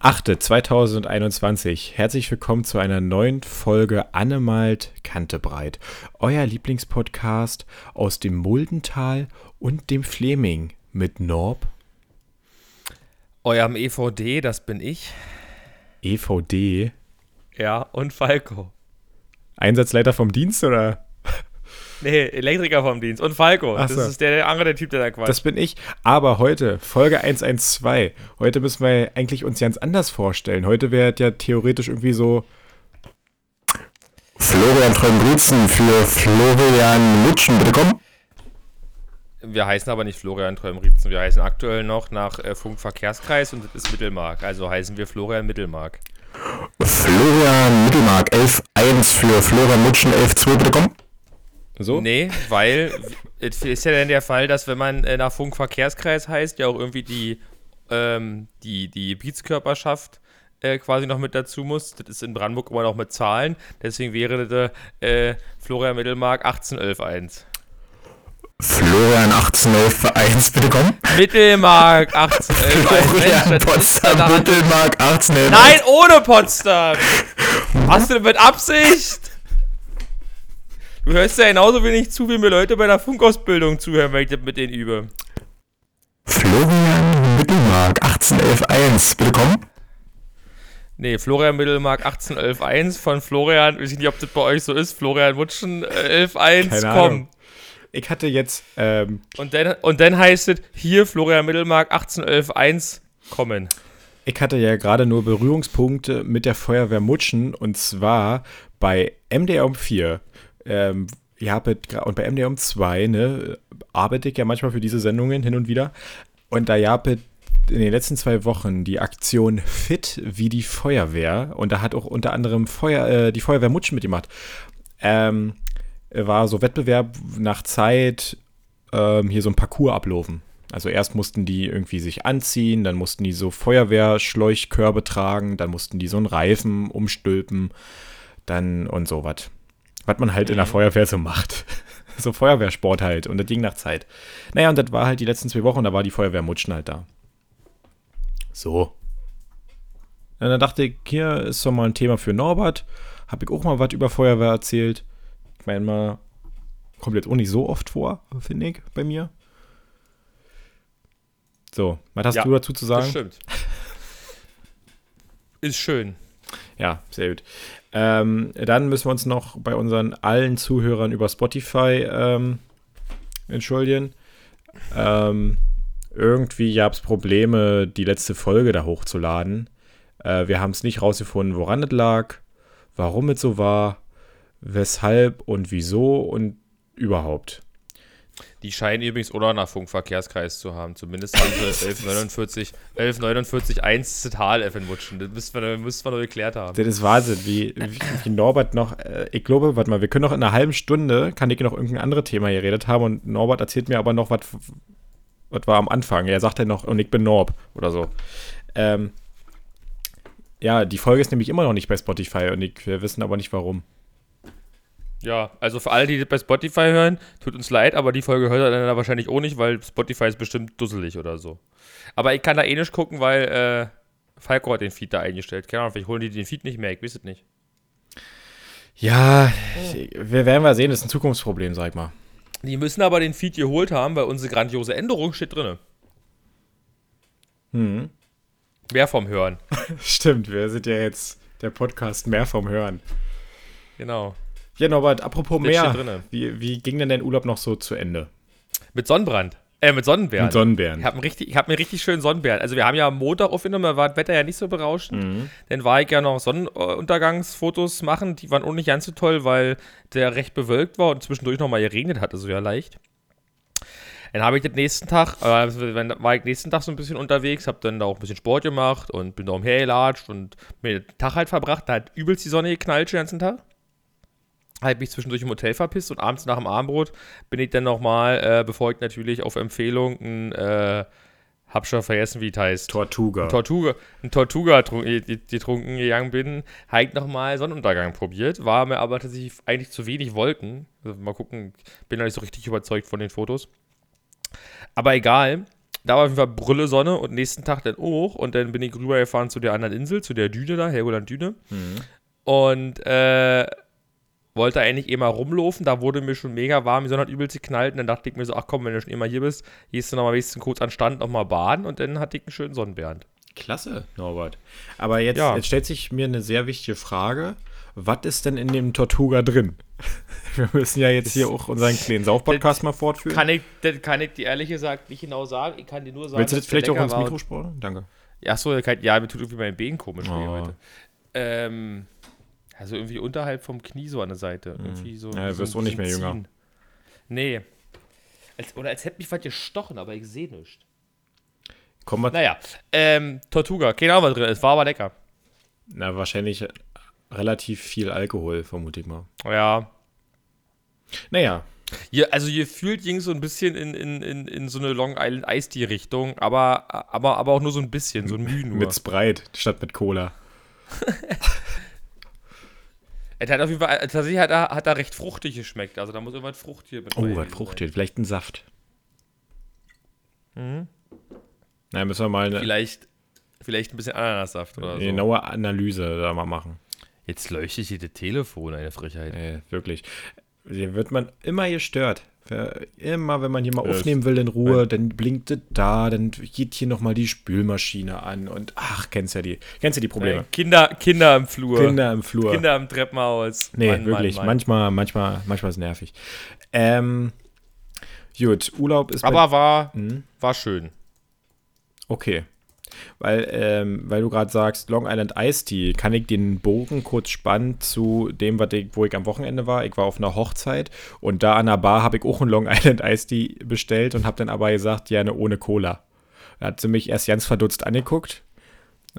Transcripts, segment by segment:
8.2021. Herzlich willkommen zu einer neuen Folge Annemalt Kantebreit. Euer Lieblingspodcast aus dem Muldental und dem Fleming mit Norb. Eurem EVD, das bin ich. EVD? Ja, und Falco. Einsatzleiter vom Dienst oder? Nee, Elektriker vom Dienst. Und Falco. Ach das so. ist der, der andere Typ, der da quatscht. Das bin ich. Aber heute, Folge 112. Heute müssen wir eigentlich uns ganz anders vorstellen. Heute wäre ja theoretisch irgendwie so. Florian Treumbrutzen für Florian Lutschen, bitte komm. Wir heißen aber nicht Florian Trömritzen. Wir heißen aktuell noch nach äh, Funkverkehrskreis und das ist Mittelmark. Also heißen wir Florian Mittelmark. Florian Mittelmark 11.1 für Florian Lutschen 11.2, bitte komm. So? Nee, weil es ist ja dann der Fall, dass wenn man äh, nach Funkverkehrskreis heißt, ja auch irgendwie die, ähm, die, die Gebietskörperschaft äh, quasi noch mit dazu muss. Das ist in Brandenburg immer noch mit Zahlen. Deswegen wäre das äh, Florian Mittelmark 18111. Florian 18.11.1, bitte komm. Mittelmark 18111. Florian Potsdam Mittelmark 18.11. Nein, ohne Potsdam! Hast du das mit Absicht? Du hörst ja genauso wenig zu, wie mir Leute bei der Funkausbildung zuhören, wenn ich das mit denen übe. Florian Mittelmark 18.11.1, bitte komm. Nee, Florian Mittelmark 18111 von Florian, ich weiß nicht, ob das bei euch so ist, Florian Wutschen äh, 111, Keine komm. Ahnung. Ich hatte jetzt. Ähm, Und dann, und dann heißt es, hier Florian Mittelmark 18111, kommen. Ich hatte ja gerade nur Berührungspunkte mit der Feuerwehr Mutschen und zwar bei MDR um 4. Ähm, habt gra- und bei MDR um 2, ne, arbeite ich ja manchmal für diese Sendungen hin und wieder. Und da gab es in den letzten zwei Wochen die Aktion Fit wie die Feuerwehr. Und da hat auch unter anderem Feuer, äh, die Feuerwehr Mutschen mitgemacht. Ähm, war so Wettbewerb nach Zeit, ähm, hier so ein Parcours ablaufen. Also erst mussten die irgendwie sich anziehen, dann mussten die so Feuerwehrschläuchkörbe tragen, dann mussten die so einen Reifen umstülpen, dann und so was. Man halt in der Feuerwehr so macht. so Feuerwehrsport halt und das ging nach Zeit. Naja, und das war halt die letzten zwei Wochen, da war die Feuerwehr Mutschen halt da. So. Und dann dachte ich, hier ist doch mal ein Thema für Norbert. Hab ich auch mal was über Feuerwehr erzählt. Ich meine mal, kommt jetzt auch nicht so oft vor, finde ich, bei mir. So, was hast Ja, du dazu zu Das sagen? stimmt. Ist schön. Ja, sehr gut. Ähm, dann müssen wir uns noch bei unseren allen Zuhörern über Spotify ähm, entschuldigen. Ähm, irgendwie gab es Probleme, die letzte Folge da hochzuladen. Äh, wir haben es nicht rausgefunden, woran es lag, warum es so war, weshalb und wieso und überhaupt. Die scheinen übrigens nach Funkverkehrskreis zu haben. Zumindest haben sie 1149, 1149 1 Zital F in Wutschen. Das müssten wir, müssten wir noch geklärt haben. Das ist Wahnsinn, wie, wie, wie Norbert noch, äh, ich glaube, warte mal, wir können noch in einer halben Stunde, kann ich noch irgendein anderes Thema geredet haben und Norbert erzählt mir aber noch, was was war am Anfang. Er sagt ja noch, und ich bin Norb oder so. Ähm, ja, die Folge ist nämlich immer noch nicht bei Spotify und ich, wir wissen aber nicht warum. Ja, also für alle, die das bei Spotify hören, tut uns leid, aber die Folge hört er dann wahrscheinlich auch nicht, weil Spotify ist bestimmt dusselig oder so. Aber ich kann da eh nicht gucken, weil äh, Falco hat den Feed da eingestellt. Keine Ahnung, vielleicht holen die den Feed nicht mehr, ich weiß es nicht. Ja, wir werden mal sehen, das ist ein Zukunftsproblem, sag ich mal. Die müssen aber den Feed geholt haben, weil unsere grandiose Änderung steht drin. Hm. Mehr vom Hören. Stimmt, wir sind ja jetzt der Podcast mehr vom Hören. Genau. Ja, Norbert, apropos Das mehr, wie, wie ging denn dein Urlaub noch so zu Ende? Mit Sonnenbrand. Äh, mit Sonnenbeeren. Mit Sonnenbären. Ich habe richtig, ich hab mir richtig schön Sonnenbeeren. Also wir haben ja am Montag aufgenommen, da war das Wetter ja nicht so berauschend. Mhm. Dann war ich ja noch Sonnenuntergangsfotos machen. Die waren auch nicht ganz so toll, weil der recht bewölkt war und zwischendurch noch mal geregnet hat, also ja leicht. Dann habe ich den nächsten Tag, äh, dann war ich nächsten Tag so ein bisschen unterwegs, habe dann da auch ein bisschen Sport gemacht und bin da umhergelatscht und mir den Tag halt verbracht. Da hat übelst die Sonne geknallt den ganzen Tag. Habe mich zwischendurch im Hotel verpisst und abends nach dem Abendbrot bin ich dann nochmal, äh, bevor ich natürlich auf Empfehlung ein, äh, hab schon vergessen, wie es heißt, Tortuga. ein Tortuga, ein Tortuga trun- äh, die- getrunken gegangen bin, habe ich nochmal Sonnenuntergang probiert, war mir aber tatsächlich eigentlich zu wenig Wolken. Also mal gucken, bin noch nicht so richtig überzeugt von den Fotos. Aber egal, Da war auf jeden Fall Brülle Sonne und nächsten Tag dann hoch und dann bin ich rübergefahren zu der anderen Insel, zu der Düne da, Helgoland Düne. Und äh, wollte eigentlich eh mal rumlaufen, da wurde mir schon mega warm, die Sonne hat übelst geknallt und dann dachte ich mir so, ach komm, wenn du schon immer hier bist, gehst du noch mal wenigstens kurz an den Strand noch mal baden und dann hatte ich einen schönen Sonnenbernd. Klasse, Norbert. Aber jetzt, Ja. jetzt stellt sich mir eine sehr wichtige Frage. Was ist denn in dem Tortuga drin? Wir müssen ja jetzt hier auch unseren kleinen Saufpodcast mal fortführen. Kann ich, das kann ich dir ehrlich gesagt nicht genau sagen, ich kann dir nur sagen, Willst du das vielleicht auch ins. Mikro sprechen? Danke. Ja, so, ja, mir tut irgendwie mein Bein komisch Oh. heute. Ähm, also irgendwie unterhalb vom Knie so an der Seite. Irgendwie so, Mhm. Ja, so wirst ein auch nicht mehr bisschen jünger. ziehen. Nee. Als, oder als hätte mich was gestochen, aber ich sehe nichts. Kommen wir. Naja, ähm, Tortuga, keine Ahnung, was drin ist, war aber lecker. Na, wahrscheinlich relativ viel Alkohol, vermute ich mal. Ja. Naja, Hier, also hier fühlt ging so ein bisschen in, in, in, in so eine Long Island Ice Tea Richtung, aber, aber, aber auch nur so ein bisschen, so ein Mühe nur. mit Sprite statt mit Cola. Er hat auf jeden Fall, tatsächlich hat er, hat er recht fruchtig geschmeckt, also da muss irgendwas Frucht hier mit Oh, was fruchtet. Vielleicht ein Saft. Mhm. Na, müssen wir mal eine Vielleicht, vielleicht ein bisschen Ananassaft oder so. genaue Analyse da mal machen. Jetzt leuchtet hier das Telefon, eine Frechheit. Äh, wirklich. Hier wird man immer gestört. Immer, wenn man hier mal aufnehmen will in Ruhe, dann blinkt es da, dann geht hier nochmal die Spülmaschine an und ach, kennst ja die, kennst ja die Probleme. Kinder, Kinder im Flur. Kinder im Flur. Kinder im Treppenhaus. nee, Mann, wirklich. Mann, Mann. Manchmal, manchmal, manchmal ist es nervig. Ähm, gut, Urlaub ist Aber war, Mhm. war schön. Okay. Weil, ähm, weil du gerade sagst, Long Island Ice Tea, kann ich den Bogen kurz spannen zu dem, was ich, wo ich am Wochenende war. Ich war auf einer Hochzeit und da an der Bar habe ich auch einen Long Island Ice Tea bestellt und habe dann aber gesagt, gerne ohne Cola. Da hat sie mich erst ganz verdutzt angeguckt,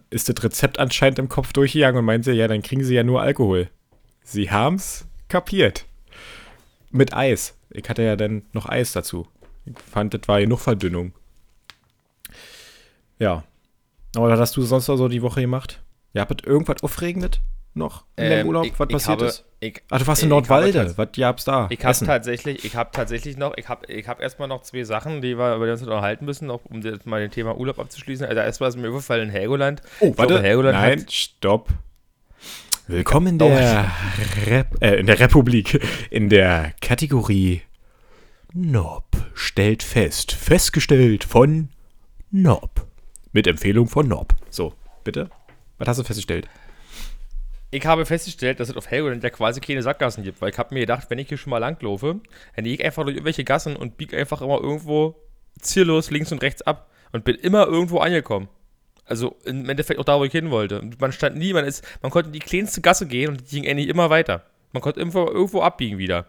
ist das Rezept anscheinend im Kopf durchgegangen und meinte, ja, dann kriegen sie ja nur Alkohol. Sie haben's kapiert. Mit Eis. Ich hatte ja dann noch Eis dazu. Ich fand, das war genug Verdünnung. Ja. Aber was hast du sonst noch so die Woche gemacht? Ja, habt ihr irgendwas Aufregendes noch in deinem Ähm, Urlaub, ich- was ich passiert habe- ist? Ich, Ach, du warst in Nordwalde. Was gab's da? Ich habe tatsächlich, ich habe tatsächlich noch, ich habe ich hab erstmal noch zwei Sachen, die wir über die uns unterhalten müssen, auch um das mal den Thema Urlaub abzuschließen. Also erstmal ist mir überfallen in Helgoland. Oh, glaube, warte. Helgoland Nein, hat- stopp. Willkommen in der, Rep äh, in der Republik, in der Kategorie Nob stellt fest. Festgestellt von Nob. Mit Empfehlung von Nob. So, bitte. Was hast du festgestellt? Ich habe festgestellt, dass es auf Helgoland ja quasi keine Sackgassen gibt, weil ich habe mir gedacht, wenn ich hier schon mal langlaufe, dann gehe ich einfach durch irgendwelche Gassen und biege einfach immer irgendwo ziellos links und rechts ab und bin immer irgendwo angekommen. Also im Endeffekt auch da, wo ich hin wollte. Und man stand nie, man ist, man konnte in die kleinste Gasse gehen und die ging eigentlich immer weiter. Man konnte irgendwo, irgendwo abbiegen wieder.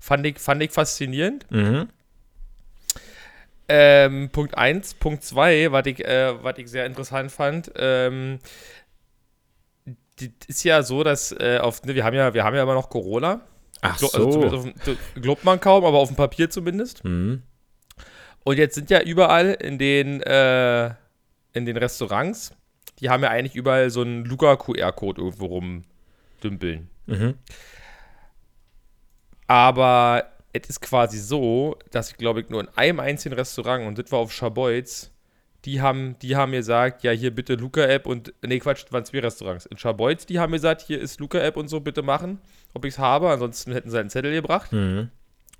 Fand ich, fand ich faszinierend. Mhm. Ähm, Punkt 1. Punkt 2, was ich, äh, was ich sehr interessant fand, ähm, ist ja so, dass äh, auf, ne, wir haben ja, wir haben ja immer noch Corona. Ach Glo- Also so. dem- glaubt man kaum, aber auf dem Papier zumindest. Mhm. Und jetzt sind ja überall in den, äh, in den Restaurants, die haben ja eigentlich überall so einen Luca-QR-Code irgendwo rumdümpeln. Mhm. Aber es ist quasi so, dass ich glaube ich nur in einem einzigen Restaurant, und das war auf Scharbeutz, die haben, die haben mir gesagt, ja, hier bitte Luca-App und, nee, Quatsch, waren zwei Restaurants. In Scharbeutz, die haben mir gesagt, hier ist Luca-App und so, bitte machen, ob ich es habe, ansonsten hätten sie einen Zettel gebracht. Mhm.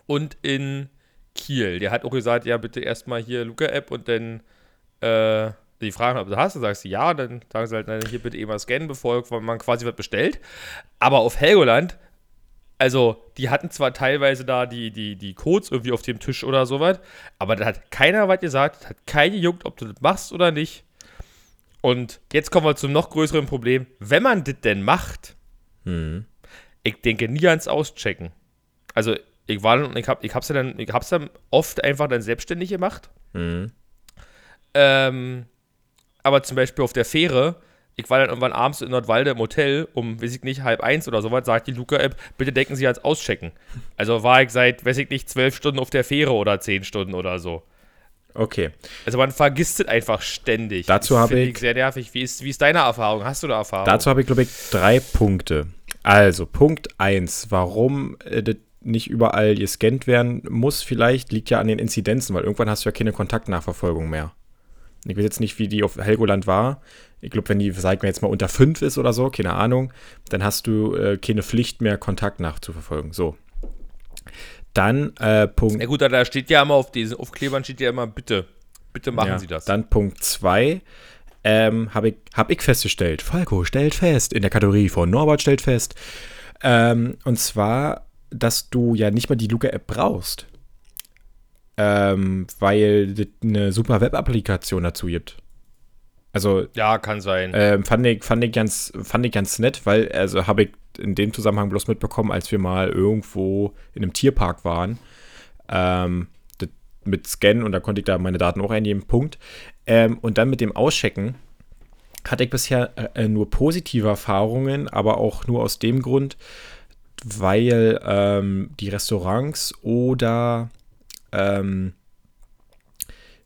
Und in Kiel, der hat auch gesagt, ja, bitte erstmal hier Luca-App und dann, äh, die fragen, ob du hast, dann sagst du ja, dann sagen sie halt, nein, hier bitte immer scannen, bevor man quasi was bestellt. Aber auf Helgoland, also, die hatten zwar teilweise da die, die, die Codes irgendwie auf dem Tisch oder sowas, aber da hat keiner was gesagt, hat keiner gejuckt, ob du das machst oder nicht. Und jetzt kommen wir zum noch größeren Problem. Wenn man das denn macht, Mhm. ich denke nie ans Auschecken. Also, ich war dann, ich hab, ich hab's ja dann, ich hab's dann oft einfach dann selbstständig gemacht. Mhm. Ähm, aber zum Beispiel auf der Fähre, ich war dann irgendwann abends in Nordwalde im Hotel um, weiß ich nicht, halb eins oder sowas, sagt die Luca-App, bitte denken Sie ans Auschecken. Also war ich seit, weiß ich nicht, zwölf Stunden auf der Fähre oder zehn Stunden oder so. Okay. Also man vergisst es einfach ständig. Dazu Das habe finde ich- sehr nervig. Wie ist, wie ist deine Erfahrung? Hast du da Erfahrung? Dazu habe ich, glaube ich, drei Punkte. Also, Punkt 1, warum äh, das nicht überall gescannt werden muss, vielleicht liegt ja an den Inzidenzen, weil irgendwann hast du ja keine Kontaktnachverfolgung mehr. Ich weiß jetzt nicht, wie die auf Helgoland war. Ich glaube, wenn die, sagen wir jetzt mal, unter 5 ist oder so, keine Ahnung, dann hast du äh, keine Pflicht mehr, Kontakt nachzuverfolgen. So. Dann äh, Punkt. Ja gut, da steht ja immer auf diesen Aufklebern steht ja immer, bitte, bitte machen ja, Sie das. Dann Punkt 2. Ähm, habe ich, hab ich festgestellt. Falco stellt fest, in der Kategorie von Norbert stellt fest. Ähm, und zwar, dass du ja nicht mal die Luca-App brauchst. Ähm, weil es eine super Web-Applikation dazu gibt. Also. Ja, kann sein. Ähm, fand, ich, fand, ich ganz, fand ich ganz nett, weil, also habe ich in dem Zusammenhang bloß mitbekommen, als wir mal irgendwo in einem Tierpark waren. Ähm, mit Scan und da konnte ich da meine Daten auch eingeben. Punkt. Ähm, und dann mit dem Auschecken hatte ich bisher äh, nur positive Erfahrungen, aber auch nur aus dem Grund, weil ähm, die Restaurants oder ähm,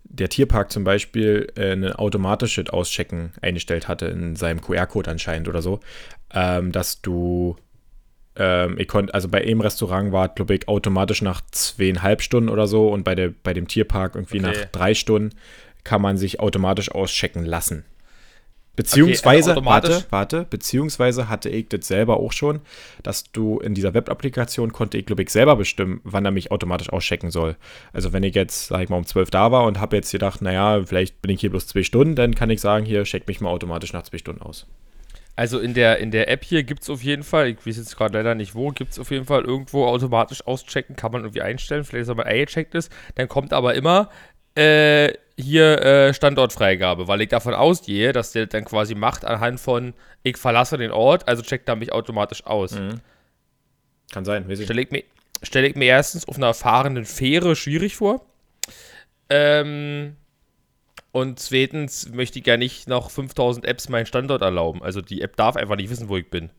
der Tierpark zum Beispiel äh, ein automatisches Auschecken eingestellt hatte in seinem QR-Code anscheinend oder so, ähm, dass du ähm, ich konnte, also bei einem Restaurant war, glaube ich, automatisch nach zweieinhalb Stunden oder so und bei, der, bei dem Tierpark irgendwie okay. nach drei Stunden kann man sich automatisch auschecken lassen. Beziehungsweise, okay, also warte, warte, beziehungsweise hatte ich das selber auch schon, dass du in dieser Web-Applikation konnte ich, glaube ich, selber bestimmen, wann er mich automatisch auschecken soll. Also wenn ich jetzt, sag ich mal, um 12 da war und habe jetzt gedacht, naja, vielleicht bin ich hier bloß zwei Stunden, dann kann ich sagen, hier, check mich mal automatisch nach zwei Stunden aus. Also in der, in der App hier gibt es auf jeden Fall, ich weiß jetzt gerade leider nicht wo, gibt es auf jeden Fall irgendwo automatisch auschecken, kann man irgendwie einstellen, vielleicht ist er mal eingecheckt ist. Dann kommt aber immer äh, hier äh, Standortfreigabe, weil ich davon ausgehe, dass der dann quasi macht anhand von, ich verlasse den Ort, also checkt er mich automatisch aus. Mhm. Kann sein, weiß ich. Stelle ich, mir, stell ich mir erstens auf einer fahrenden Fähre schwierig vor. Ähm, und zweitens möchte ich ja nicht noch 5000 Apps meinen Standort erlauben. Also die App darf einfach nicht wissen, wo ich bin.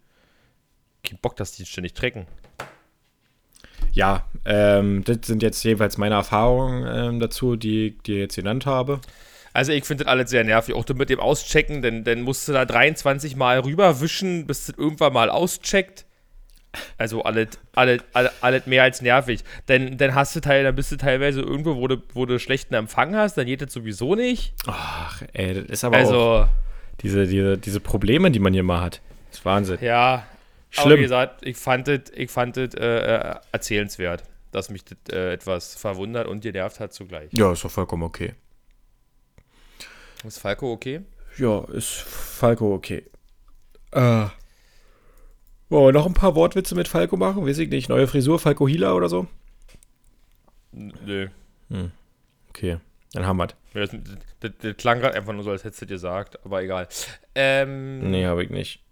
Kein Bock, dass die ständig tracken. Ja, ähm, das sind jetzt jeweils meine Erfahrungen ähm, dazu, die ich dir jetzt genannt habe. Also ich finde das alles sehr nervig, auch mit dem Auschecken, denn dann musst du da 23 Mal rüberwischen, bis das irgendwann mal auscheckt. Also alles, alles, alles, alles mehr als nervig. Denn dann hast du teil, dann bist du teilweise irgendwo, wo du, wo du schlechten Empfang hast, dann geht das sowieso nicht. Ach, ey, das ist aber also, auch diese, diese, diese Probleme, die man hier mal hat. Das ist Wahnsinn. Ja, Schlimm. Aber wie gesagt, ich fand es ich fand äh, äh, erzählenswert, dass mich das äh, etwas verwundert und genervt hat zugleich. Ja, ist doch vollkommen okay. Ist Falco okay? Ja, ist Falco okay. Äh. Wollen wir noch ein paar Wortwitze mit Falco machen? Weiß ich nicht. Neue Frisur, Falco Hila oder so? Nö. Hm. Okay, dann haben wir das. Das, das klang gerade einfach nur so, als hättest du dir gesagt, aber egal. Ähm, nee, habe ich nicht.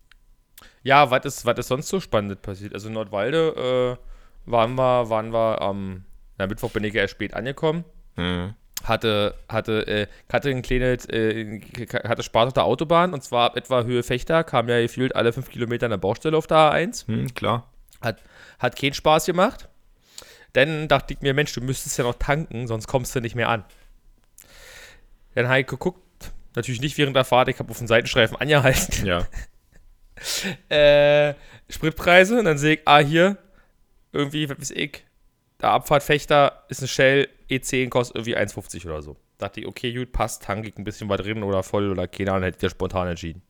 Ja, was ist, was ist sonst so spannend passiert? Also in Nordwalde äh, waren wir, waren wir am na, Mittwoch bin ich ja erst spät angekommen. Mhm. Hatte, hatte, äh, hatte ein kleines, äh, hatte Spaß auf der Autobahn und zwar ab etwa Höhe Fechter, kam ja gefühlt alle fünf Kilometer eine Baustelle auf der A1. Mhm, klar. Hat, hat keinen Spaß gemacht. Dann dachte ich mir, Mensch, du müsstest ja noch tanken, sonst kommst du nicht mehr an. Dann habe ich geguckt, natürlich nicht während der Fahrt, ich habe auf den Seitenstreifen angehalten. Ja. äh, Spritpreise und dann sehe ich, ah, hier, irgendwie, was weiß ich, der Abfahrtfechter ist ein Shell, E10 kostet irgendwie 1,50 oder so. Dachte ich, okay, gut, passt, tank ich ein bisschen was drin oder voll oder keine Ahnung, hätte ich ja spontan entschieden.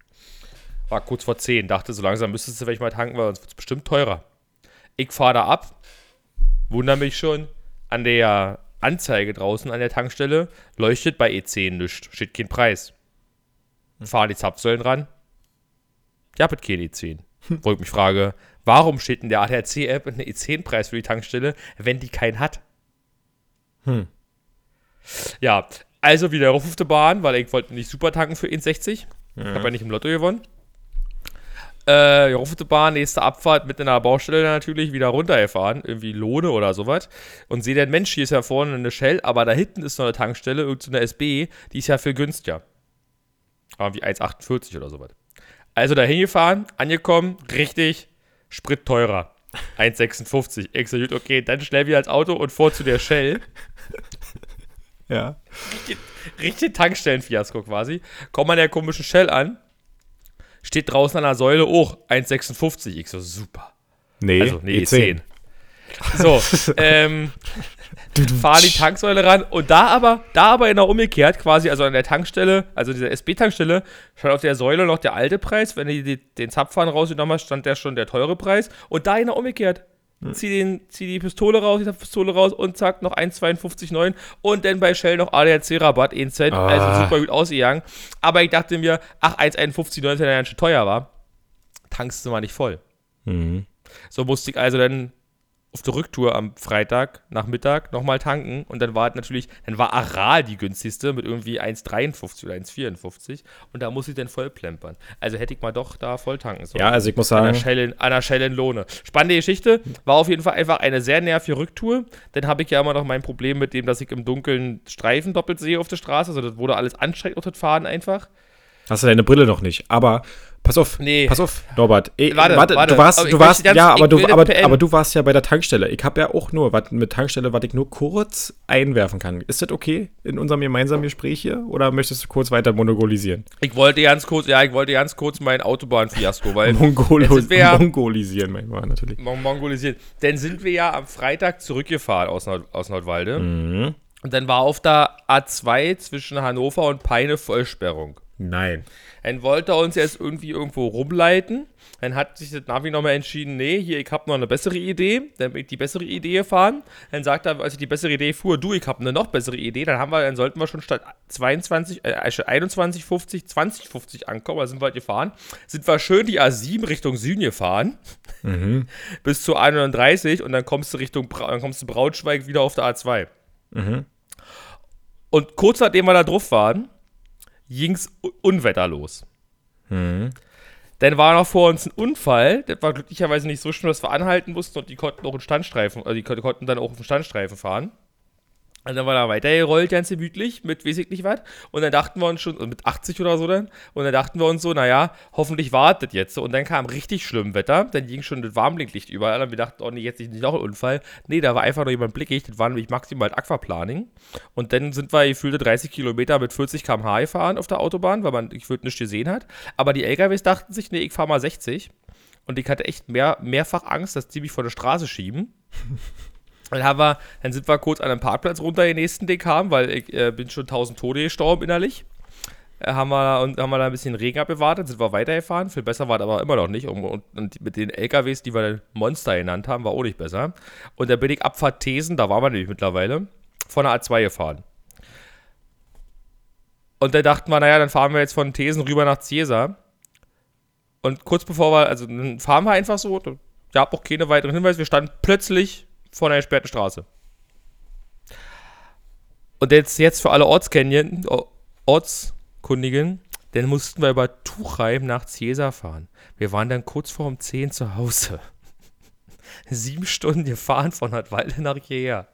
War kurz vor 10, dachte, so langsam müsstest du vielleicht mal tanken, weil sonst wird es bestimmt teurer. Ich fahre da ab, wundere mich schon, an der Anzeige draußen an der Tankstelle leuchtet bei E10 nichts, steht kein Preis. Fahren die Zapfsäulen ran, Ihr habt keine E10. Wo ich mich frage, warum steht in der ADAC-App ein E10-Preis für die Tankstelle, wenn die keinen hat? Hm. Ja, also wieder auf der Bahn, weil ich wollte nicht super tanken für 1,60. Mhm. Ich habe ja nicht im Lotto gewonnen. Äh, auf der Bahn, nächste Abfahrt mit einer Baustelle natürlich wieder runtergefahren, irgendwie Lohne oder sowas. Und sehe den Mensch, hier ist ja vorne eine Shell, aber da hinten ist noch eine Tankstelle, irgendeine SB, die ist ja viel günstiger. Aber wie 1,48 oder sowas. Also da hingefahren, angekommen, richtig, Sprit teurer. 1,56. Ich gut, okay, dann schnell wieder als Auto und vor zu der Shell. Ja. Richtig, richtig Tankstellenfiasko quasi. Komm an der komischen Shell an. Steht draußen an der Säule auch 1,56. Ich so, super. Nee, also, nee, E10. So, ähm, fahren die Tanksäule ran und da aber, da aber genau umgekehrt quasi, also an der Tankstelle, also dieser SB-Tankstelle, stand auf der Säule noch der alte Preis. Wenn du die, den Zapfhahn rausgenommen hast, stand der schon der teure Preis. Und da genau umgekehrt. Zieh, den, zieh die Pistole raus, die Pistole raus und zack, noch 1,52,9 und dann bei Shell noch ADAC-Rabatt, 1 Cent, Ah. also super gut ausgegangen. Aber ich dachte mir, ach, 1,51,9, wenn der ganz schön teuer war, tankst du mal nicht voll. Mhm. So musste ich also dann auf der Rücktour am Freitag Nachmittag nochmal tanken und dann war natürlich, dann war Aral die günstigste mit irgendwie 1,53 oder 1,54 und da musste ich dann voll plempern. Also hätte ich mal doch da voll tanken sollen. Ja, also ich muss An der, sagen, an der Shell in Lohne. Spannende Geschichte. War auf jeden Fall einfach eine sehr nervige Rücktour. Dann habe ich ja immer noch mein Problem mit dem, dass ich im Dunkeln Streifen doppelt sehe auf der Straße. Also das wurde alles anstrengend auf das Fahren einfach. hast du deine Brille noch nicht. Aber pass auf, Nee. pass auf, Norbert. Ey, Warte, warte, warte. du warst, Aber du warst, ganz- ja, aber du, aber, aber du warst ja bei der Tankstelle. Ich habe ja auch nur, was mit Tankstelle, was ich nur kurz einwerfen kann. Ist das okay in unserem gemeinsamen Gespräch hier? Oder möchtest du kurz weiter monopolisieren? Ich wollte ganz kurz, ja, ich wollte ganz kurz mein Autobahnfiasko, weil Mongolo ja- Mongolisieren manchmal natürlich. Mon mongolisiert. Dann sind wir ja am Freitag zurückgefahren aus, Nord aus Nordwalde. Mhm. Und dann war auf der A2 zwischen Hannover und Peine Vollsperrung. Nein. Dann wollte er uns jetzt irgendwie irgendwo rumleiten. Dann hat sich das Navi nochmal entschieden, nee, hier, ich habe noch eine bessere Idee. Dann bin ich die bessere Idee gefahren. Dann sagt er, als ich die bessere Idee fuhr, du, ich habe eine noch bessere Idee. Dann haben wir, dann sollten wir schon statt 22, äh, also 21, 50, 20, 50 ankommen. Da sind wir halt gefahren. Sind wir schön die A7 Richtung Süden gefahren. Bis zu 31 und dann kommst du Richtung, dann kommst du Braunschweig wieder auf der A2. Und kurz nachdem wir da drauf waren, ging's Unwetter los. Dann war noch vor uns ein Unfall. Das war glücklicherweise nicht so schlimm, dass wir anhalten mussten und die konnten auch einen Standstreifen, also die kon- konnten dann auch auf den Standstreifen fahren. Und dann war da weitergerollt, ganz gemütlich, mit weiß ich nicht was. Und dann dachten wir uns schon, mit 80 oder so dann, und dann dachten wir uns so, naja, hoffentlich wartet jetzt. Und dann kam richtig schlimm Wetter. Dann ging schon das Warnblinklicht überall. Und wir dachten, oh nee, jetzt nicht noch ein Unfall. Nee, da war einfach noch jemand blickig. Das war nämlich maximal Aquaplaning. Und dann sind wir gefühlte 30 Kilometer mit 40 km/h gefahren auf der Autobahn, weil man gefühlt nichts gesehen hat. Aber die LKWs dachten sich, nee, ich fahre mal 60. Und ich hatte echt mehr, mehrfach Angst, dass die mich vor der Straße schieben. Dann, haben wir, dann sind wir kurz an einem Parkplatz runter den nächsten haben, weil ich äh, bin schon 1000 Tode gestorben innerlich. Äh, haben, wir, und haben wir da ein bisschen Regen abgewartet, sind wir weitergefahren. Viel besser war es aber immer noch nicht. Und, und, und mit den LKWs, die wir dann Monster genannt haben, war auch nicht besser. Und da bin ich Abfahrt Thesen, da waren wir nämlich mittlerweile, von der A2 gefahren. Und da dachten wir, naja, dann fahren wir jetzt von Thesen rüber nach Ciesa. Und kurz bevor wir, also dann fahren wir einfach so, da gab auch keine weiteren Hinweise, wir standen plötzlich vor einer gesperrten Straße. Und jetzt, jetzt für alle Ortskenner, Ortskundigen, dann mussten wir über Tuchheim nach Ciesa fahren. Wir waren dann kurz vor um 10 zu Hause. Sieben Stunden gefahren von Nordwalde nach hierher.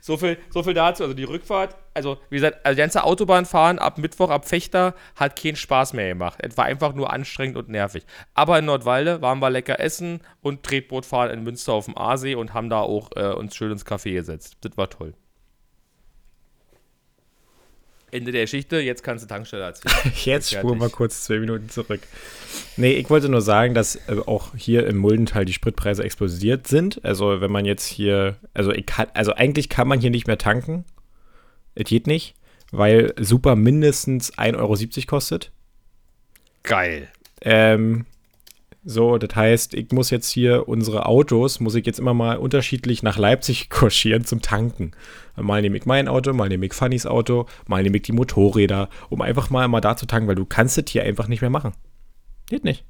So viel, so viel dazu. Also die Rückfahrt, also wie gesagt, also die ganze Autobahnfahren ab Mittwoch, ab Fechter, hat keinen Spaß mehr gemacht. Es war einfach nur anstrengend und nervig. Aber in Nordwalde waren wir lecker essen und Tretboot fahren in Münster auf dem Aasee und haben da auch äh, uns schön ins Café gesetzt. Das war toll. Ende der Geschichte, jetzt kannst du Tankstelle erzählen. Jetzt spuren wir kurz zwei Minuten zurück. Nee, ich wollte nur sagen, dass äh, auch hier im Muldental die Spritpreise explodiert sind. Also wenn man jetzt hier, also ich kann, also eigentlich kann man hier nicht mehr tanken. Es geht nicht, weil Super mindestens 1,70 Euro kostet. Geil. Ähm, so, das heißt, ich muss jetzt hier unsere Autos, muss ich jetzt immer mal unterschiedlich nach Leipzig kurschieren zum Tanken. Mal nehme ich mein Auto, mal nehme ich Fannys Auto, mal nehme ich die Motorräder, um einfach mal, mal da zu tanken, weil du kannst das hier einfach nicht mehr machen. Geht nicht.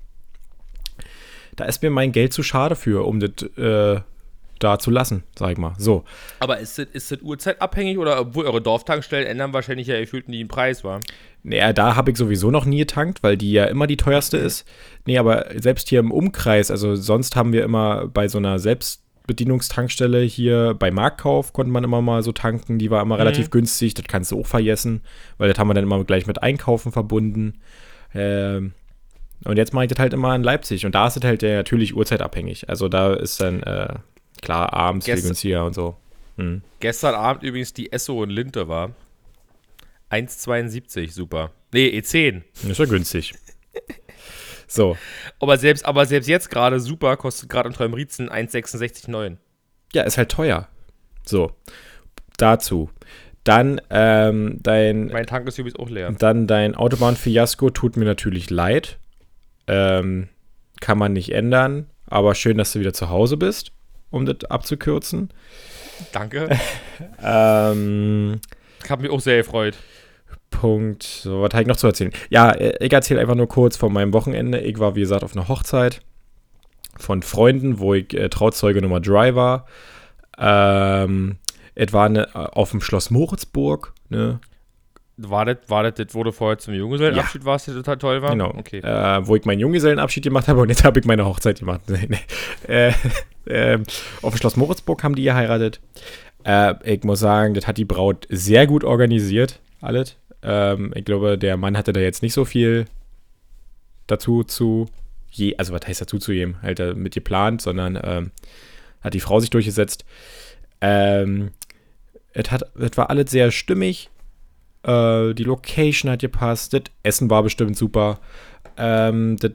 Da ist mir mein Geld zu schade für, um das äh, da zu lassen, sag ich mal. So. Aber ist das, ist das uhrzeitabhängig oder obwohl eure Dorftankstellen ändern wahrscheinlich ja gefühlt nie den Preis, war? Naja, da habe ich sowieso noch nie getankt, weil die ja immer die teuerste ist. Nee, aber selbst hier im Umkreis, also sonst haben wir immer bei so einer Selbstbedienungstankstelle hier bei Marktkauf konnte man immer mal so tanken, die war immer relativ günstig, das kannst du auch vergessen, weil das haben wir dann immer gleich mit Einkaufen verbunden. Ähm, und jetzt mache ich das halt immer in Leipzig und da ist es halt ja natürlich uhrzeitabhängig. Also da ist dann äh, klar abends viel Gestern- günstiger und so. Hm. Gestern Abend übrigens die Esso und Linte war. 1,72, super. Nee, E10. Ist ja günstig. So. Aber selbst, aber selbst jetzt gerade super, kostet gerade im Träumrizen 1,66,9. Ja, ist halt teuer. So. Dazu. Dann ähm, dein, Mein Tank ist übrigens auch leer. dann dein Autobahnfiasko tut mir natürlich leid. Ähm, kann man nicht ändern. Aber schön, dass du wieder zu Hause bist, um das abzukürzen. Danke. Ähm, Ich habe mich auch sehr gefreut. Punkt. So, was habe ich noch zu erzählen? Ja, äh, ich erzähle einfach nur kurz von meinem Wochenende. Ich war, wie gesagt, auf einer Hochzeit von Freunden, wo ich äh, Trauzeuge Nummer 3 war. Ähm, es war eine, auf dem Schloss Moritzburg. Ne? War das, war das, das wurde vorher zum Junggesellenabschied, war es, der total toll war? Genau. Okay. Äh, wo ich meinen Junggesellenabschied gemacht habe und jetzt habe ich meine Hochzeit gemacht. Nee, nee. Äh, ähm, auf dem Schloss Moritzburg haben die geheiratet. Äh, ich muss sagen, das hat die Braut sehr gut organisiert, alles. Ähm, ich glaube, der Mann hatte da jetzt nicht so viel dazu zu je, also was heißt dazu zu jedem, halt äh, mit geplant, sondern ähm, hat die Frau sich durchgesetzt. Ähm, es hat, war alles sehr stimmig. Äh, die Location hat gepasst, das Essen war bestimmt super. Ähm, das,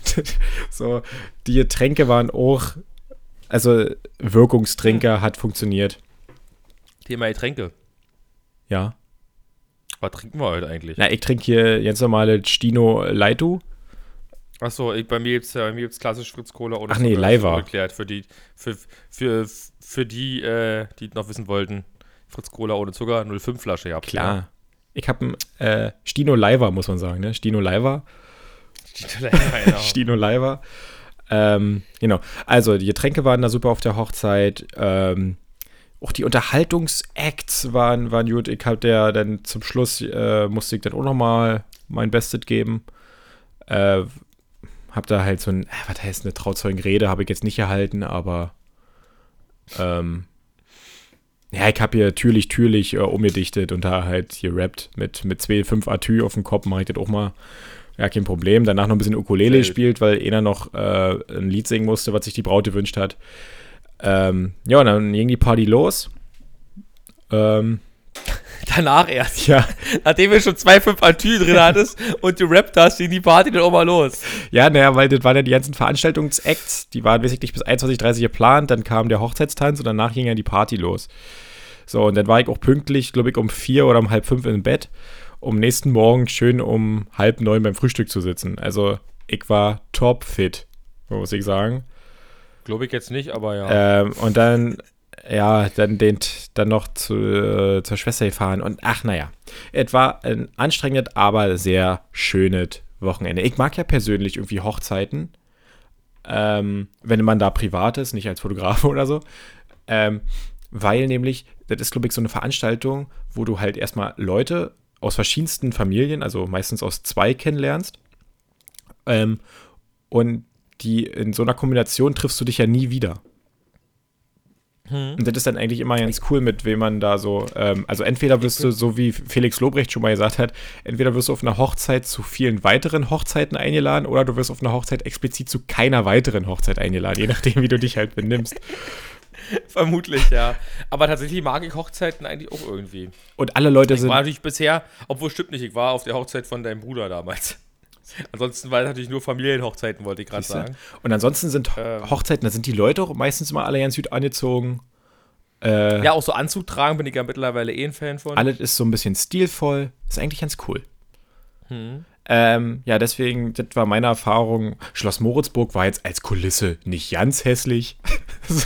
so, die Getränke waren auch, also Wirkungstrinker hat funktioniert. Thema Getränke. Ja. Was trinken wir heute eigentlich? Na, ich trinke hier ganz normale Stino Leitu. Achso, bei mir gibt es gibt's klassisch Fritz Cola oder Ach nee, Leiva. Erklärt für die, für, für, für die, äh, die noch wissen wollten. Fritz Cola ohne Zucker, 05 Flasche, ja. Klar. Ich habe ein äh, Stino Leiva, muss man sagen, ne? Stino Leiva. genau. Stino Leiva. Ähm, genau. Also, die Getränke waren da super auf der Hochzeit. Ähm, auch die Unterhaltungsacts waren, waren gut. Ich habe der dann zum Schluss, äh, musste ich dann auch nochmal mein Bestes geben. Äh, hab da halt so ein, äh, was heißt eine Trauzeugenrede, habe ich jetzt nicht erhalten, aber ähm, ja, ich habe hier türlich, türlich äh, umgedichtet und da halt gerappt mit, mit zwei, fünf Atü auf dem Kopf, mache ich das auch mal. Ja, kein Problem. Danach noch ein bisschen Ukulele gespielt, weil einer noch äh, ein Lied singen musste, was sich die Braut gewünscht hat. Ähm, ja, und dann ging die Party los. Ähm, Danach erst. ja, Nachdem du schon zwei, fünf Altü drin hattest und du rappt hast, ging die Party dann auch mal los. ja, naja, weil das waren ja die ganzen Veranstaltungsacts, die waren wirklich bis 21.30 geplant, dann kam der Hochzeitstanz und danach ging ja die Party los. So, und dann war ich auch pünktlich, glaube ich, um vier oder um halb fünf im Bett, um nächsten Morgen schön um halb neun beim Frühstück zu sitzen. Also, ich war top fit, muss ich sagen. Glaube ich jetzt nicht, aber ja. Ähm, und dann, ja, dann, den, dann noch zu, äh, zur Schwester gefahren. Und ach, naja, es war ein anstrengendes, aber sehr schönes Wochenende. Ich mag ja persönlich irgendwie Hochzeiten, ähm, wenn man da privat ist, nicht als Fotograf oder so. Ähm, weil nämlich, das ist, glaube ich, so eine Veranstaltung, wo du halt erstmal Leute aus verschiedensten Familien, also meistens aus zwei kennenlernst. Ähm, und die in so einer Kombination triffst du dich ja nie wieder. Und das ist dann eigentlich immer ganz cool, mit wem man da so, ähm, also entweder wirst du, so wie Felix Lobrecht schon mal gesagt hat, entweder wirst du auf einer Hochzeit zu vielen weiteren Hochzeiten eingeladen oder du wirst auf einer Hochzeit explizit zu keiner weiteren Hochzeit eingeladen, je nachdem, wie du dich halt benimmst. Vermutlich, ja. Aber tatsächlich mag ich Hochzeiten eigentlich auch irgendwie. Und alle Leute Ich sind, war natürlich bisher, obwohl stimmt nicht, ich war auf der Hochzeit von deinem Bruder damals. Ansonsten war es natürlich nur Familienhochzeiten, wollte ich gerade sagen. und ansonsten sind Ähm. Hochzeiten, da sind die Leute auch meistens immer alle ganz gut angezogen. Äh, Ja, auch so Anzug tragen bin ich ja mittlerweile eh ein Fan von. Alles ist so ein bisschen stilvoll. Ist eigentlich ganz cool. Hm. Ähm, ja, deswegen, das war meine Erfahrung. Schloss Moritzburg war jetzt als Kulisse nicht ganz hässlich.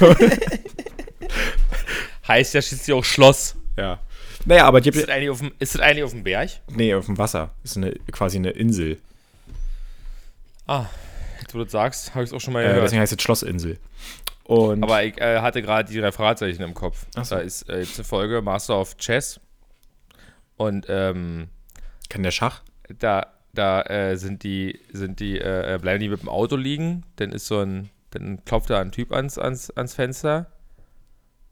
Heißt ja schließlich auch Schloss. ja. Naja, aber die, Ist das eigentlich auf dem, ist das eigentlich auf dem Berg? nee, auf dem Wasser. Ist eine, quasi eine Insel. Ah, jetzt wo du das sagst, habe ich es auch schon mal Äh, gehört. deswegen heißt es Schlossinsel. Und Aber ich äh, hatte gerade die drei Fragezeichen im Kopf. Ach so. Da ist äh, jetzt eine Folge Master of Chess. Und ähm, kann der Schach? da, da äh, sind die, sind die, äh, bleiben die mit dem Auto liegen, dann ist so ein, dann klopft da ein Typ ans, ans, ans Fenster.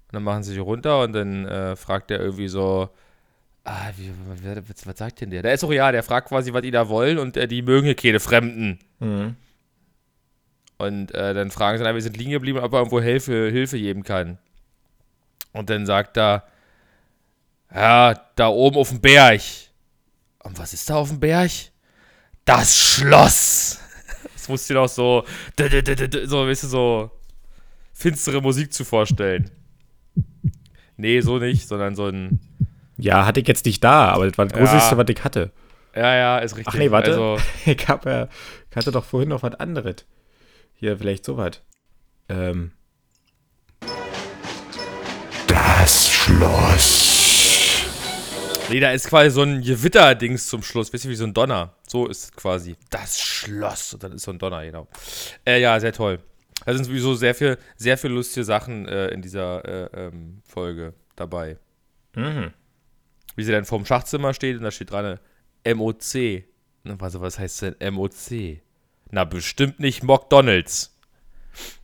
Und dann machen sie sich runter und dann äh, fragt er irgendwie so, ah, wie, was, was sagt denn der? Der ist auch ja, der fragt quasi, was die da wollen und äh, die mögen hier keine Fremden. Mhm. Und äh, dann fragen sie dann, wir sind liegen geblieben, ob er irgendwo Hilfe, Hilfe geben kann. Und dann sagt er, ja, da oben auf dem Berg. Und was ist da auf dem Berg? Das Schloss. Jetzt musst du dir auch so, so, weißt du, so finstere Musik zu vorstellen. Nee, so nicht, sondern so ein. Ja, hatte ich jetzt nicht da, aber das war das Ja. Gruseligste, was ich hatte. Ja, ja, ist richtig. Ach nee, warte. Also, Ich, hab, ja, ich hatte doch vorhin noch was anderes. Hier, vielleicht sowas. Ähm, Das Schloss. nee, da ist quasi so ein Gewitter-Dings zum Schluss. Weißt du, wie so ein Donner. So ist es quasi. Das Schloss. Und dann ist so ein Donner, genau. Äh, ja, sehr toll. Da sind sowieso sehr viel, sehr viel lustige Sachen äh, in dieser äh, ähm, Folge dabei. mhm. Wie sie dann vorm Schachzimmer steht und da steht dran MOC. Also, was heißt denn MOC? Na, bestimmt nicht McDonalds.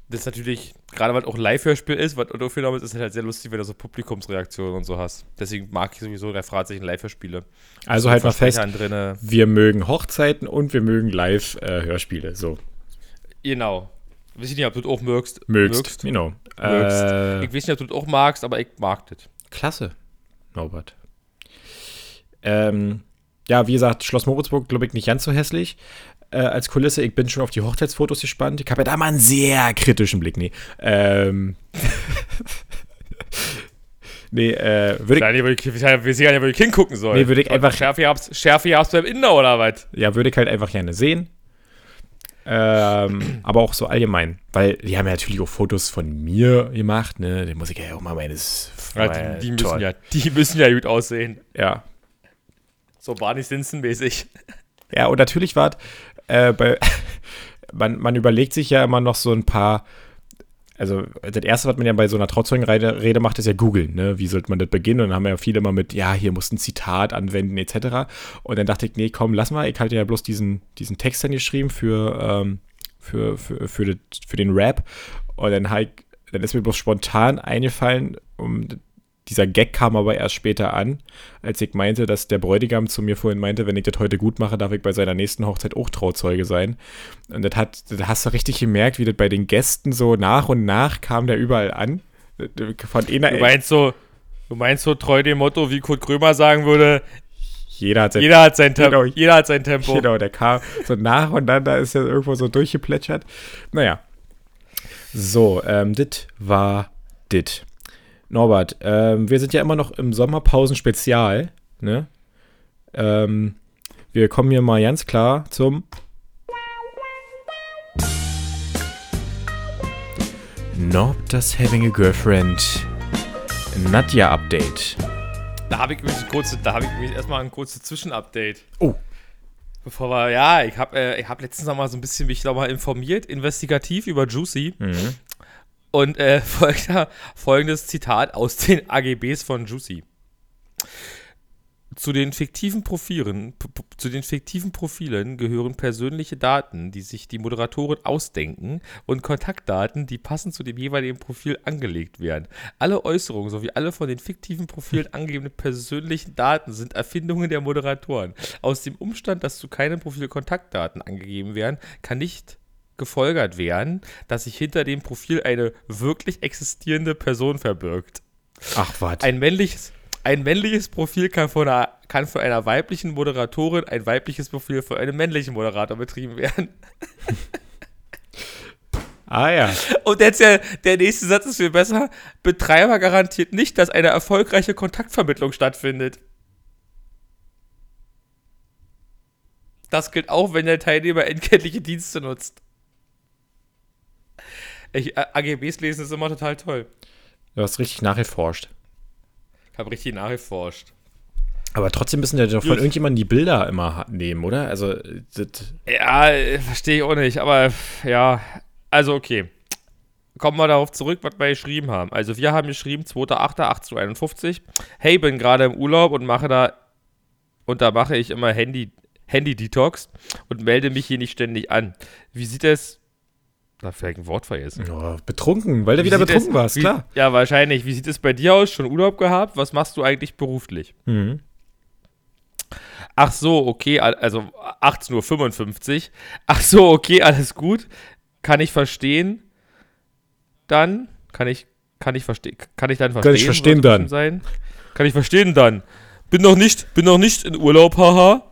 Das ist natürlich, gerade weil es auch ein Live-Hörspiel ist, was aufgenommen ist, ist es halt sehr lustig, wenn du so Publikumsreaktionen und so hast. Deswegen mag ich sowieso Referatsächen Live-Hörspiele. Also halt mal fest, Drinne. wir mögen Hochzeiten und wir mögen Live-Hörspiele. so, Genau. Ich weiß nicht, ob du das auch mögst. mögst. Genau. Mögst. Äh, Ich weiß nicht, ob du das auch magst, aber ich mag das. klasse, Norbert. Ähm, ja, wie gesagt, Schloss Moritzburg, glaube ich, nicht ganz so hässlich äh, als Kulisse. Ich bin schon auf die Hochzeitsfotos gespannt. Ich habe ja da mal einen sehr kritischen Blick. Nee, ähm, nee, äh, würde ich, wir sehen ja nicht, wo ich hingucken soll. Nee, würde ich einfach- Schärfe gehab's, Schärfe gehab's beim Inder oder was? ja, würde ich halt einfach gerne sehen. Ähm, aber auch so allgemein, weil die haben ja natürlich auch Fotos von mir gemacht, ne? Den muss ich ja auch mal meines. Ja, die, die, müssen ja, die müssen ja gut aussehen. Ja, So Barney Stinson-mäßig. Ja, und natürlich war äh, man, man überlegt sich ja immer noch so ein paar, also das erste, was man ja bei so einer Trauzeugenrede Rede macht, ist ja googeln, ne? Wie sollte man das beginnen? Und dann haben ja viele immer mit, ja, hier muss ein Zitat anwenden, etc. Und dann dachte ich, nee, komm, lass mal, ich hatte ja bloß diesen, diesen Text dann geschrieben für, ähm, für, für, für, das, für den Rap. Und dann, halt, dann ist mir bloß spontan eingefallen, um dieser Gag kam aber erst später an, als ich meinte, dass der Bräutigam zu mir vorhin meinte, wenn ich das heute gut mache, darf ich bei seiner nächsten Hochzeit auch Trauzeuge sein. Und das hat, das hast du richtig gemerkt, wie das bei den Gästen so nach und nach kam der überall an. Von einer Du meinst so, du meinst so treu dem Motto, wie Kurt Krömer sagen würde, jeder hat sein jeder hat sein Tempo. Genau. Jeder hat sein Tempo. Genau, der kam so nach und dann, da ist er irgendwo so durchgeplätschert. Naja. So, ähm, dit war dit. Norbert, ähm, wir sind ja immer noch im Sommerpausen-Spezial, ne? Ähm, wir kommen hier mal ganz klar zum Nob das Having a Girlfriend Nadja Update. Da habe ich ein kurzes, da habe ich erstmal ein kurzes Zwischenupdate. Oh. Bevor wir, ja, ich habe äh, ich hab letztens noch mal so ein bisschen mich noch mal informiert, investigativ über Juicy. Mhm. Und äh, folgendes Zitat aus den AGBs von Juicy. Zu den fiktiven Profilen, zu den fiktiven Profilen gehören persönliche Daten, die sich die Moderatoren ausdenken und Kontaktdaten, die passend zu dem jeweiligen Profil angelegt werden. Alle Äußerungen sowie alle von den fiktiven Profilen angegebenen persönlichen Daten sind Erfindungen der Moderatoren. Aus dem Umstand, dass zu keinem Profil Kontaktdaten angegeben werden, kann nicht gefolgert werden, dass sich hinter dem Profil eine wirklich existierende Person verbirgt. Ach, was? Ein männliches, ein männliches Profil kann von, einer, kann von einer weiblichen Moderatorin, ein weibliches Profil von einem männlichen Moderator betrieben werden. Ah ja. Und jetzt der, der nächste Satz ist viel besser. Betreiber garantiert nicht, dass eine erfolgreiche Kontaktvermittlung stattfindet. Das gilt auch, wenn der Teilnehmer entgeltliche Dienste nutzt. Ich, äh, AGBs lesen ist immer total toll. Du hast richtig nachgeforscht. Ich habe richtig nachgeforscht. Aber trotzdem müssen ja doch von irgendjemandem die Bilder immer nehmen, oder? Also, das, Ja, äh, verstehe ich auch nicht, aber ja, also okay. Kommen wir darauf zurück, was wir geschrieben haben. Also wir haben geschrieben 2.8.1851. Hey, bin gerade im Urlaub und mache da und da mache ich immer Handy Handy Detox und melde mich hier nicht ständig an. Wie sieht es da vielleicht ein Wort vergessen. oh, betrunken, weil du Wie wieder betrunken es- warst, wie, klar. Ja, wahrscheinlich. Wie sieht es bei dir aus? Schon Urlaub gehabt? Was machst du eigentlich beruflich? Mhm. Ach so, okay, al- also 18.55 Uhr. Ach so, okay, alles gut. Kann ich verstehen. Dann kann ich, kann ich verstehen, kann ich dann verstehen. ich verstehen dann. Sein. Kann ich verstehen dann. Bin noch nicht, bin noch nicht in Urlaub, haha.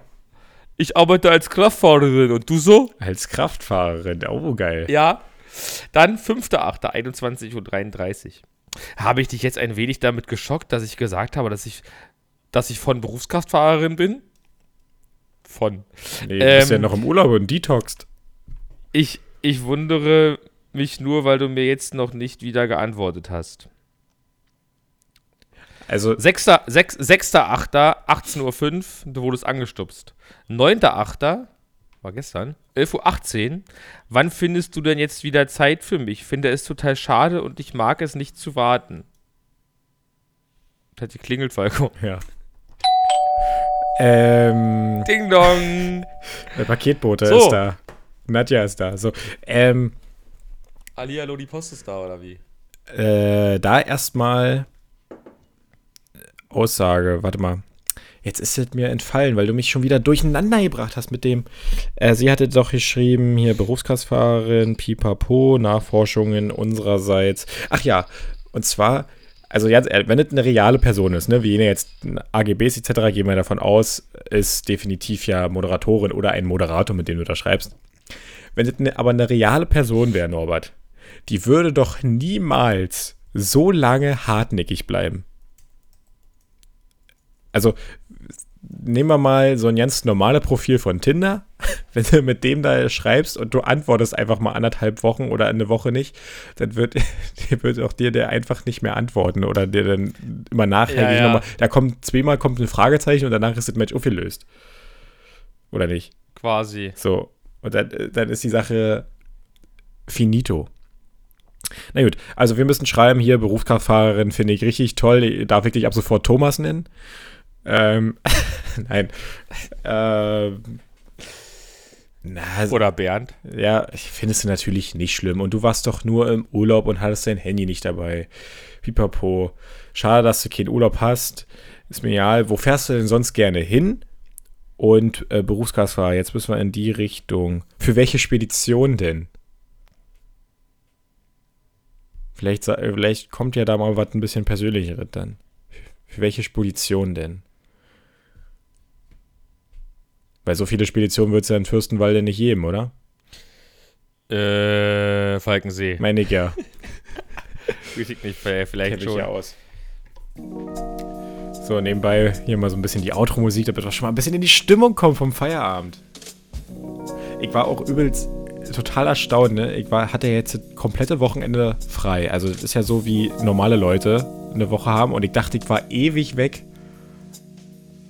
Ich arbeite als Kraftfahrerin und du so? Als Kraftfahrerin, oh geil. Ja. Dann 5.8., 21.33 Uhr. Habe ich dich jetzt ein wenig damit geschockt, dass ich gesagt habe, dass ich, dass ich von Berufskraftfahrerin bin? Von. Nee, du bist ja Ähm, noch im Urlaub und detoxt. Ich, ich wundere mich nur, weil du mir jetzt noch nicht wieder geantwortet hast. Also, 6.8., 6, 6.8., 18.05 Uhr, du wurdest angestupst. 9.8., war gestern, 11.18 Uhr. Wann findest du denn jetzt wieder Zeit für mich? Finde es total schade und ich mag es nicht zu warten. Das hat geklingelt, Falco. ja. Ähm, Ding dong! der Paketbote So. ist da. Nadja ist da. So, ähm, Hallihallo, die Post ist da, oder wie? äh, da erstmal Aussage, warte mal. Jetzt ist es mir entfallen, weil du mich schon wieder durcheinander gebracht hast mit dem. Äh, sie hatte doch geschrieben, hier Berufskraftfahrerin, Pipapo, Nachforschungen unsererseits. Ach ja, und zwar, also ganz ehrlich, wenn es eine reale Person ist, ne, wie jene jetzt AGBs etc., gehen wir davon aus, ist definitiv ja Moderatorin oder ein Moderator, mit dem du da schreibst. Wenn es eine, aber eine reale Person wäre, Norbert, die würde doch niemals so lange hartnäckig bleiben. Also, nehmen wir mal so ein ganz normales Profil von Tinder. Wenn du mit dem da schreibst und du antwortest einfach mal anderthalb Wochen oder eine Woche nicht, dann wird, wird auch dir der einfach nicht mehr antworten oder dir dann immer nachhängig Ja, ja. nochmal. Da kommt zweimal kommt ein Fragezeichen und danach ist das Match aufgelöst. Oder nicht? Quasi. So. Und dann, dann ist die Sache finito. Na gut, also wir müssen schreiben, hier Berufskraftfahrerin finde ich richtig toll. Ich darf wirklich ab sofort Thomas nennen. Ähm, nein. Ähm, na, also, Oder Bernd. ja, ich finde es natürlich nicht schlimm. Und du warst doch nur im Urlaub und hattest dein Handy nicht dabei. Pipapo. Schade, dass du keinen Urlaub hast. Ist mir egal. Wo fährst du denn sonst gerne hin? Und äh, Berufskraftfahrer, jetzt müssen wir in die Richtung. Für welche Spedition denn? Vielleicht, vielleicht kommt ja da mal was ein bisschen persönlicheres dann. Für welche Spedition denn? Weil so viele Speditionen wird es ja in Fürstenwalde nicht geben, oder? Äh, Falkensee. Meine ich ja. Ich nicht, vielleicht Kenn ich schon. ja aus. So, nebenbei hier mal so ein bisschen die Outro-Musik, damit wir schon mal ein bisschen in die Stimmung kommen vom Feierabend. Ich war auch übelst total erstaunt, ne? Ich war, hatte jetzt das komplette Wochenende frei. Also, das ist ja so, wie normale Leute eine Woche haben. Und ich dachte, ich war ewig weg.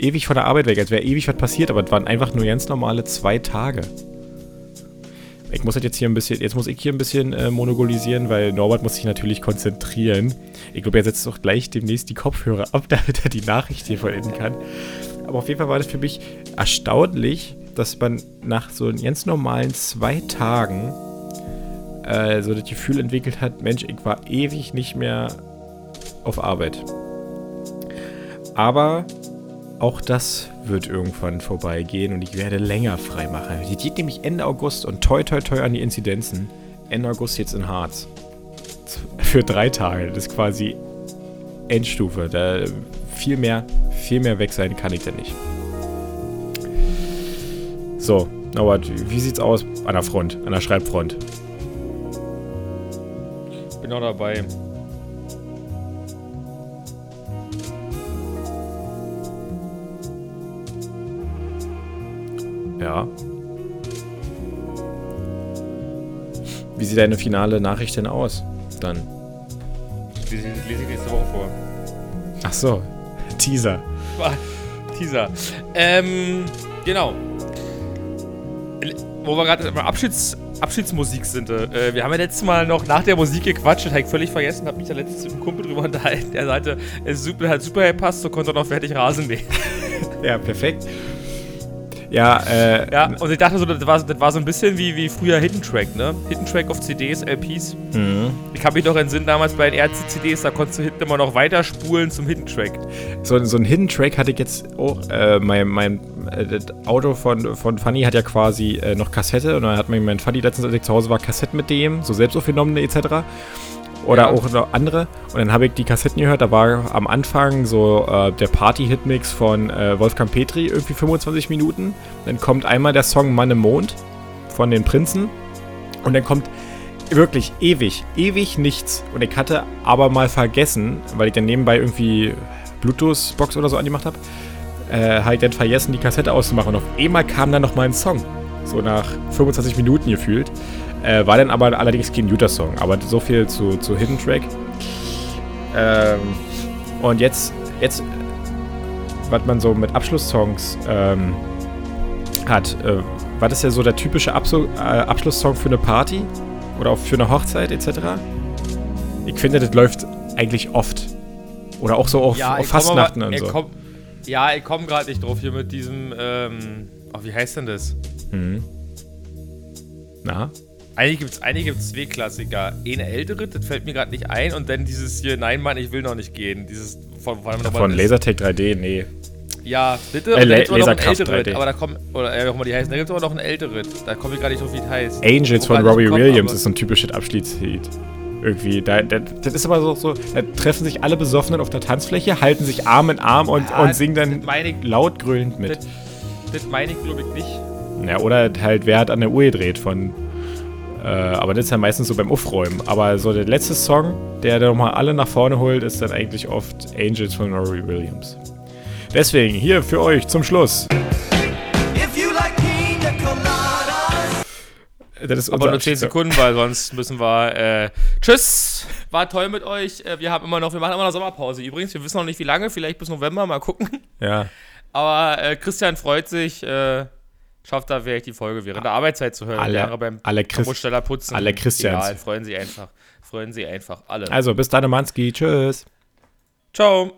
Ewig von der Arbeit weg, als wäre ewig was passiert. Aber es waren einfach nur ganz normale zwei Tage. Ich muss das jetzt hier ein bisschen, jetzt muss ich hier ein bisschen äh, monogolisieren, weil Norbert muss sich natürlich konzentrieren. Ich glaube, er setzt doch gleich demnächst die Kopfhörer ab, damit er die Nachricht hier vollenden kann. Aber auf jeden Fall war das für mich erstaunlich, dass man nach so ganz normalen zwei Tagen äh, so das Gefühl entwickelt hat, Mensch, ich war ewig nicht mehr auf Arbeit. Aber auch das wird irgendwann vorbeigehen und ich werde länger frei machen. Die geht nämlich Ende August und toi toi toi an die Inzidenzen. Ende August jetzt in Harz. Für drei Tage. Das ist quasi Endstufe. Da viel mehr, viel mehr weg sein kann ich da nicht. So, Norbert, wie sieht's aus an der Front, an der Schreibfront? Bin auch dabei. Ja. Wie sieht deine finale Nachricht denn aus? Dann. Lese lese ich nächste Woche vor. Ach so, Teaser. Teaser. Ähm, genau. Wo wir gerade bei Abschieds, Abschiedsmusik sind. Äh, wir haben ja letztes Mal noch nach der Musik gequatscht, habe ich völlig vergessen, habe mich da letztens mit einem Kumpel drüber unterhalten. Der sagte, es super, hat super gepasst, so konnte er noch fertig Rasen mähen. Ja, perfekt. Ja, äh, Ja, und ich dachte so, das war, das war so ein bisschen wie, wie früher Hidden Track, ne? Hidden Track auf CDs, LPs. mhm. Ich kann mich noch entsinnen, damals bei den RC-CDs, da konntest du hinten immer noch weiterspulen zum Hidden Track. so, so ein Hidden Track hatte ich jetzt auch. Äh, mein mein äh, Auto von, von Fanny hat ja quasi äh, noch Kassette und dann hat mir mein Fanny letztens, als ich zu Hause war, Kassetten mit dem, so selbst aufgenommene etc. Oder Ja. auch noch andere. Und dann habe ich die Kassetten gehört. Da war am Anfang so äh, der Party-Hitmix von äh, Wolfgang Petri, irgendwie 25 Minuten. Dann kommt einmal der Song Mann im Mond von den Prinzen. Und dann kommt wirklich ewig, ewig nichts. Und ich hatte aber mal vergessen, weil ich dann nebenbei irgendwie Bluetooth-Box oder so angemacht habe, äh, habe ich dann vergessen, die Kassette auszumachen. Und auf einmal kam dann noch mal ein Song. So nach 25 Minuten gefühlt. Äh, war dann aber allerdings kein Utah-Song. Aber so viel zu, zu Hidden Track. Ähm, und jetzt, jetzt, was man so mit Abschlusssongs ähm, hat, äh, war das ja so der typische Absu äh, Abschlusssong für eine Party? Oder auch für eine Hochzeit etc.? Ich finde, das läuft eigentlich oft. Oder auch so auf, auf ich komm Fastnachten aber- und so. Komm, ja, ich komme gerade nicht drauf hier mit diesem, ähm, oh, wie heißt denn das? Mhm. Na? Eigentlich gibt es einige gibt's zwei Klassiker. Eine ältere, das fällt mir gerade nicht ein. Und dann dieses hier, nein, Mann, ich will noch nicht gehen. Dieses von, von, Von Lasertag 3D, nee. Ja, bitte. Äh, ein Laserkraft älteres, 3D. Aber da kommt, oder äh, wie auch immer die heißen, da gibt es aber noch ein älteres. Da komme ich gar nicht wie es heißt. Angels Wo von Robbie kommt, Williams ist so ein typisches Abschiedslied. Irgendwie, da, da, das ist aber so, so, da treffen sich alle Besoffenen auf der Tanzfläche, halten sich Arm in Arm und, Ja, und singen dann ich- laut grölend mit. Das, das meine ich, glaube ich, nicht. Ja, oder halt, wer hat an der Uhr gedreht von. Äh, aber das ist ja meistens so beim Aufräumen. Aber so der letzte Song, der dann nochmal alle nach vorne holt, ist dann eigentlich oft Angels von Robbie Williams. Deswegen hier für euch zum Schluss. If you like pina coladas, Das ist Aber unser nur 10 Abschiedssong. Sekunden, weil sonst müssen wir. Äh, tschüss! War toll mit euch. Äh, wir haben immer noch, wir machen immer noch Sommerpause. Übrigens, wir wissen noch nicht wie lange, vielleicht bis November, mal gucken. Ja. Aber äh, Christian freut sich, äh, schafft da vielleicht die Folge während der Arbeitszeit zu hören. Alle- Wäre beim alle Chris- Brotsteller putzen. alle Christians. Egal, freuen sie einfach. Freuen sie einfach alle. Also, bis dann, Manski. Tschüss. Ciao.